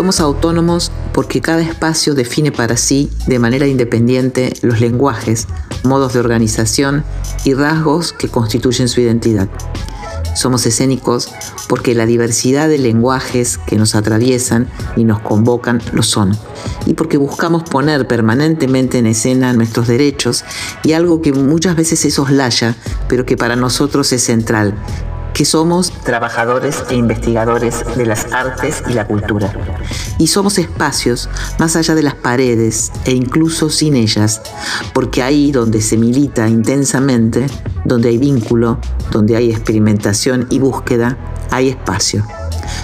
Somos autónomos porque cada espacio define para sí, de manera independiente, los lenguajes, modos de organización y rasgos que constituyen su identidad. Somos escénicos porque la diversidad de lenguajes que nos atraviesan y nos convocan lo son, y porque buscamos poner permanentemente en escena nuestros derechos y algo que muchas veces se soslaya, pero que para nosotros es central, que somos trabajadores e investigadores de las artes y la cultura. Y somos espacios más allá de las paredes e incluso sin ellas, porque ahí donde se milita intensamente, donde hay vínculo, donde hay experimentación y búsqueda, hay espacio.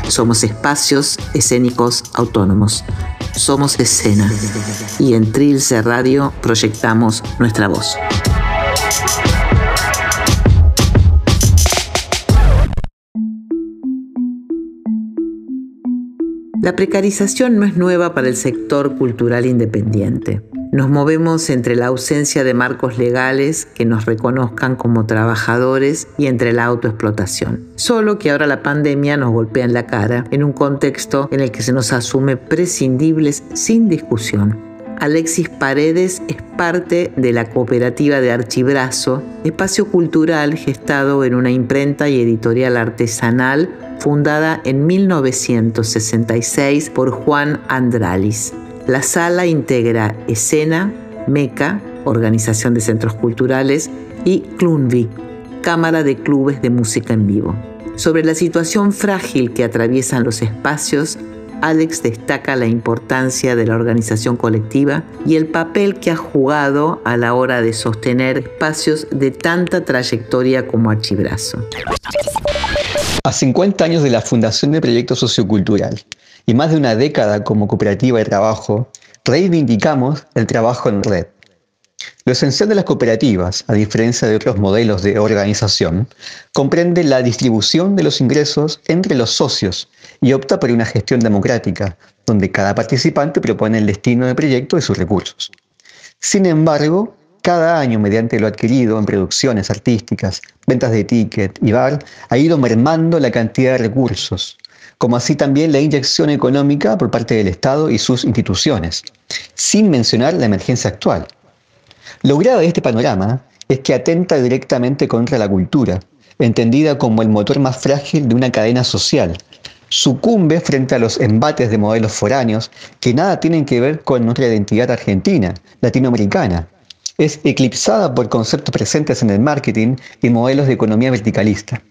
Somos espacios escénicos autónomos. Somos escena. Y en Trilce Radio proyectamos nuestra voz. La precarización no es nueva para el sector cultural independiente. Nos movemos entre la ausencia de marcos legales que nos reconozcan como trabajadores y entre la autoexplotación. Solo que ahora la pandemia nos golpea en la cara en un contexto en el que se nos asume prescindibles sin discusión. Alexis Paredes es parte de la cooperativa de Archibrazo, espacio cultural gestado en una imprenta y editorial artesanal fundada en 1966 por Juan Andralis. La sala integra Escena, MECA, Organización de Centros Culturales, y Clunvik, Cámara de Clubes de Música en Vivo. Sobre la situación frágil que atraviesan los espacios, Alex destaca la importancia de la organización colectiva y el papel que ha jugado a la hora de sostener espacios de tanta trayectoria como Archibrazo. A 50 años de la fundación del proyecto sociocultural y más de una década como cooperativa de trabajo, reivindicamos el trabajo en red. Lo esencial de las cooperativas, a diferencia de otros modelos de organización, comprende la distribución de los ingresos entre los socios y opta por una gestión democrática, donde cada participante propone el destino del proyecto y sus recursos. Sin embargo, cada año, mediante lo adquirido en producciones artísticas, ventas de ticket y bar, ha ido mermando la cantidad de recursos, como así también la inyección económica por parte del Estado y sus instituciones, sin mencionar la emergencia actual. Lo grave de este panorama es que atenta directamente contra la cultura, entendida como el motor más frágil de una cadena social. Sucumbe frente a los embates de modelos foráneos que nada tienen que ver con nuestra identidad argentina, latinoamericana, es eclipsada por conceptos presentes en el marketing y modelos de economía verticalista.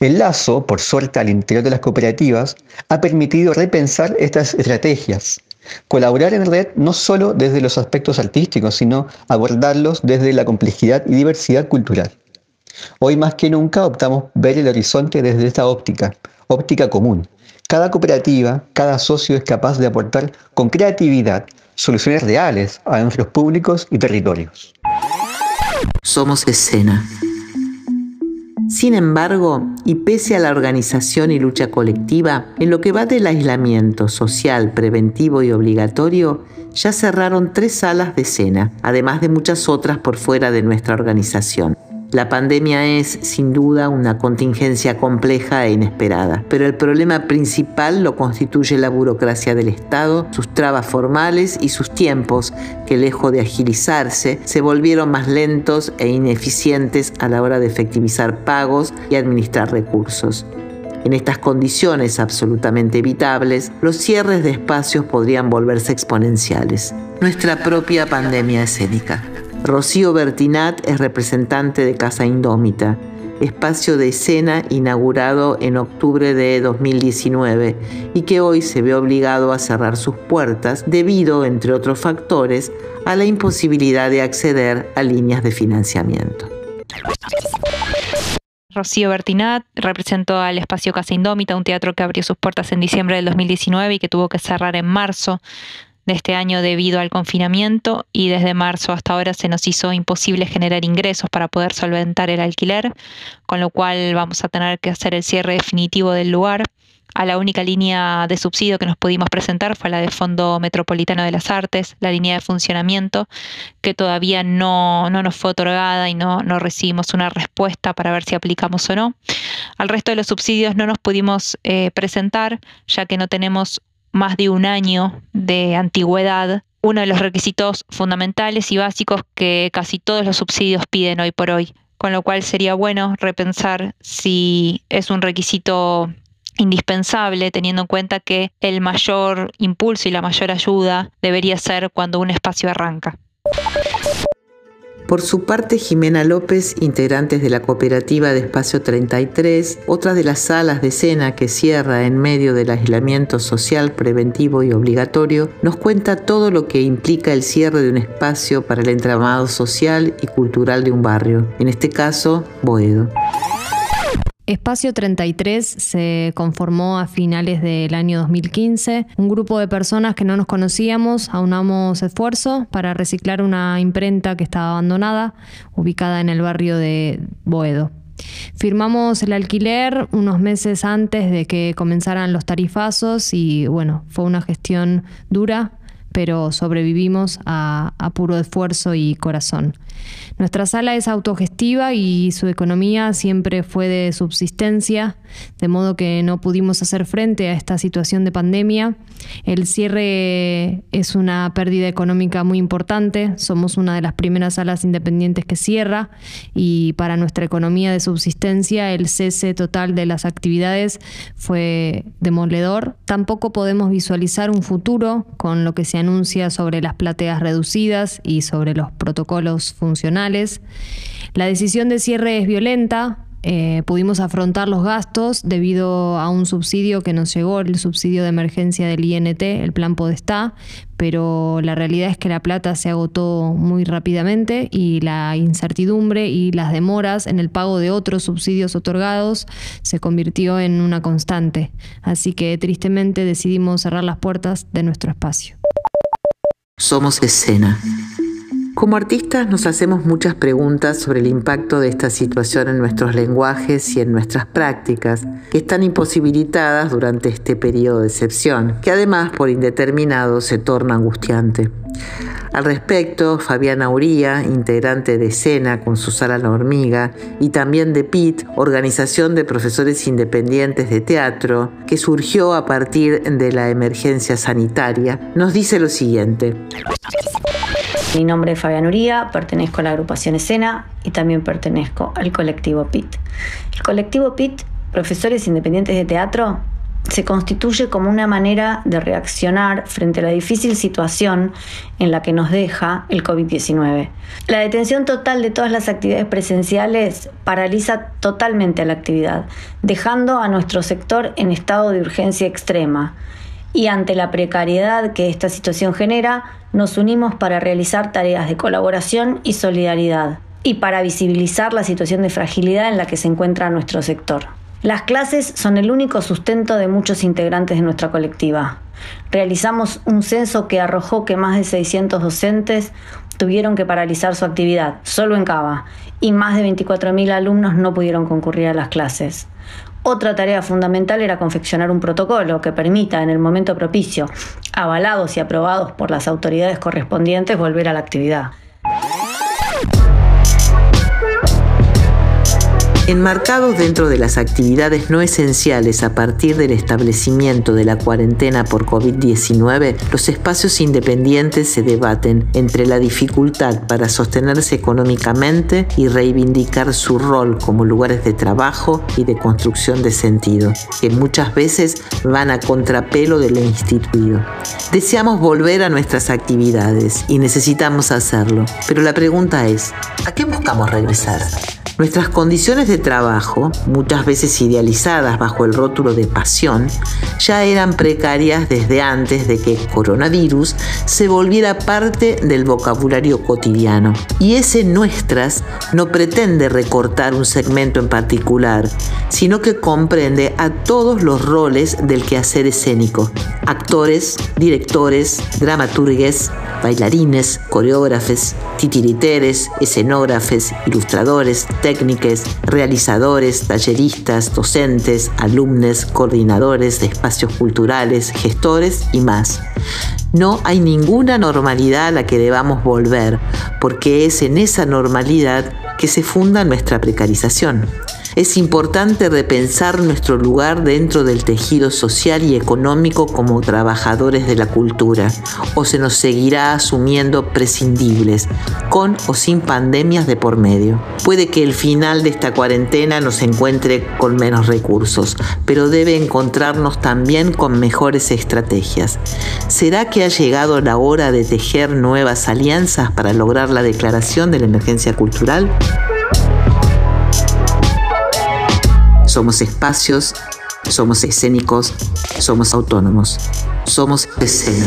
El lazo, por suerte al interior de las cooperativas, ha permitido repensar estas estrategias, colaborar en red no solo desde los aspectos artísticos, sino abordarlos desde la complejidad y diversidad cultural. Hoy más que nunca optamos ver el horizonte desde esta óptica, óptica común. Cada cooperativa, cada socio es capaz de aportar con creatividad soluciones reales a nuestros públicos y territorios. Somos escena. Sin embargo, y pese a la organización y lucha colectiva, en lo que va del aislamiento social, preventivo y obligatorio, ya cerraron tres salas de escena, además de muchas otras por fuera de nuestra organización. La pandemia es, sin duda, una contingencia compleja e inesperada, pero el problema principal lo constituye la burocracia del Estado, sus trabas formales y sus tiempos, que lejos de agilizarse, se volvieron más lentos e ineficientes a la hora de efectivizar pagos y administrar recursos. En estas condiciones absolutamente evitables, los cierres de espacios podrían volverse exponenciales. Nuestra propia pandemia escénica. Rocío Bertinat es representante de Casa Indómita, espacio de escena inaugurado en octubre de 2019 y que hoy se ve obligado a cerrar sus puertas debido, entre otros factores, a la imposibilidad de acceder a líneas de financiamiento. Rocío Bertinat representó al espacio Casa Indómita, un teatro que abrió sus puertas en diciembre del 2019 y que tuvo que cerrar en marzo de este año debido al confinamiento y desde marzo hasta ahora se nos hizo imposible generar ingresos para poder solventar el alquiler, con lo cual vamos a tener que hacer el cierre definitivo del lugar. A la única línea de subsidio que nos pudimos presentar fue la de Fondo Metropolitano de las Artes, la línea de funcionamiento, que todavía no, nos fue otorgada y no, no recibimos una respuesta para ver si aplicamos o no. Al resto de los subsidios no nos pudimos eh, presentar, ya que no tenemos más de un año de antigüedad, uno de los requisitos fundamentales y básicos que casi todos los subsidios piden hoy por hoy, con lo cual sería bueno repensar si es un requisito indispensable teniendo en cuenta que el mayor impulso y la mayor ayuda debería ser cuando un espacio arranca. Por su parte, Jimena López, integrantes de la cooperativa de Espacio 33, otra de las salas de cena que cierra en medio del aislamiento social preventivo y obligatorio, nos cuenta todo lo que implica el cierre de un espacio para el entramado social y cultural de un barrio, en este caso, Boedo. Espacio 33 se conformó a finales del año 2015. Un grupo de personas que no nos conocíamos aunamos esfuerzo para reciclar una imprenta que estaba abandonada, ubicada en el barrio de Boedo. Firmamos el alquiler unos meses antes de que comenzaran los tarifazos y bueno, fue una gestión dura, pero sobrevivimos a, a puro esfuerzo y corazón. Nuestra sala es autogestiva y su economía siempre fue de subsistencia, de modo que no pudimos hacer frente a esta situación de pandemia. El cierre es una pérdida económica muy importante, somos una de las primeras salas independientes que cierra y para nuestra economía de subsistencia el cese total de las actividades fue demoledor. Tampoco podemos visualizar un futuro con lo que se anuncia sobre las plateas reducidas y sobre los protocolos funcionales la decisión de cierre es violenta. Eh, pudimos afrontar los gastos debido a un subsidio que nos llegó, el subsidio de emergencia del INT, el plan Podestá, pero la realidad es que la plata se agotó muy rápidamente y la incertidumbre y las demoras en el pago de otros subsidios otorgados se convirtió en una constante. Así que tristemente decidimos cerrar las puertas de nuestro espacio. Somos escena. Como artistas nos hacemos muchas preguntas sobre el impacto de esta situación en nuestros lenguajes y en nuestras prácticas, que están imposibilitadas durante este periodo de excepción, que además por indeterminado se torna angustiante. Al respecto, Fabiana Uría, integrante de Escena con su sala La Hormiga, y también de PIT, Organización de Profesores Independientes de Teatro, que surgió a partir de la emergencia sanitaria, nos dice lo siguiente. Mi nombre es Fabián Uría, pertenezco a la agrupación Escena y también pertenezco al colectivo PIT. El colectivo PIT, Profesores Independientes de Teatro, se constituye como una manera de reaccionar frente a la difícil situación en la que nos deja el COVID-19. La detención total de todas las actividades presenciales paraliza totalmente la actividad, dejando a nuestro sector en estado de urgencia extrema y ante la precariedad que esta situación genera, nos unimos para realizar tareas de colaboración y solidaridad y para visibilizar la situación de fragilidad en la que se encuentra nuestro sector. Las clases son el único sustento de muchos integrantes de nuestra colectiva. Realizamos un censo que arrojó que más de 600 docentes tuvieron que paralizar su actividad, solo en Cava, y más de 24.000 alumnos no pudieron concurrir a las clases. Otra tarea fundamental era confeccionar un protocolo que permita, en el momento propicio, avalados y aprobados por las autoridades correspondientes, volver a la actividad. Enmarcados dentro de las actividades no esenciales a partir del establecimiento de la cuarentena por COVID-19, los espacios independientes se debaten entre la dificultad para sostenerse económicamente y reivindicar su rol como lugares de trabajo y de construcción de sentido, que muchas veces van a contrapelo de lo instituido. Deseamos volver a nuestras actividades y necesitamos hacerlo, pero la pregunta es, ¿a qué buscamos regresar? Nuestras condiciones de trabajo, muchas veces idealizadas bajo el rótulo de pasión, ya eran precarias desde antes de que coronavirus se volviera parte del vocabulario cotidiano. Y ese nuestras no pretende recortar un segmento en particular, sino que comprende a todos los roles del quehacer escénico. Actores, directores, dramaturgues, bailarines, coreógrafes, titiriteres, escenógrafes, ilustradores, técnicos, realizadores, talleristas, docentes, alumnos, coordinadores de espacios culturales, gestores y más. No hay ninguna normalidad a la que debamos volver, porque es en esa normalidad que se funda nuestra precarización. Es importante repensar nuestro lugar dentro del tejido social y económico como trabajadores de la cultura, o se nos seguirá asumiendo prescindibles, con o sin pandemias de por medio. Puede que el final de esta cuarentena nos encuentre con menos recursos, pero debe encontrarnos también con mejores estrategias. ¿Será que ha llegado la hora de tejer nuevas alianzas para lograr la declaración de la emergencia cultural? Somos espacios, somos escénicos, somos autónomos, somos escena.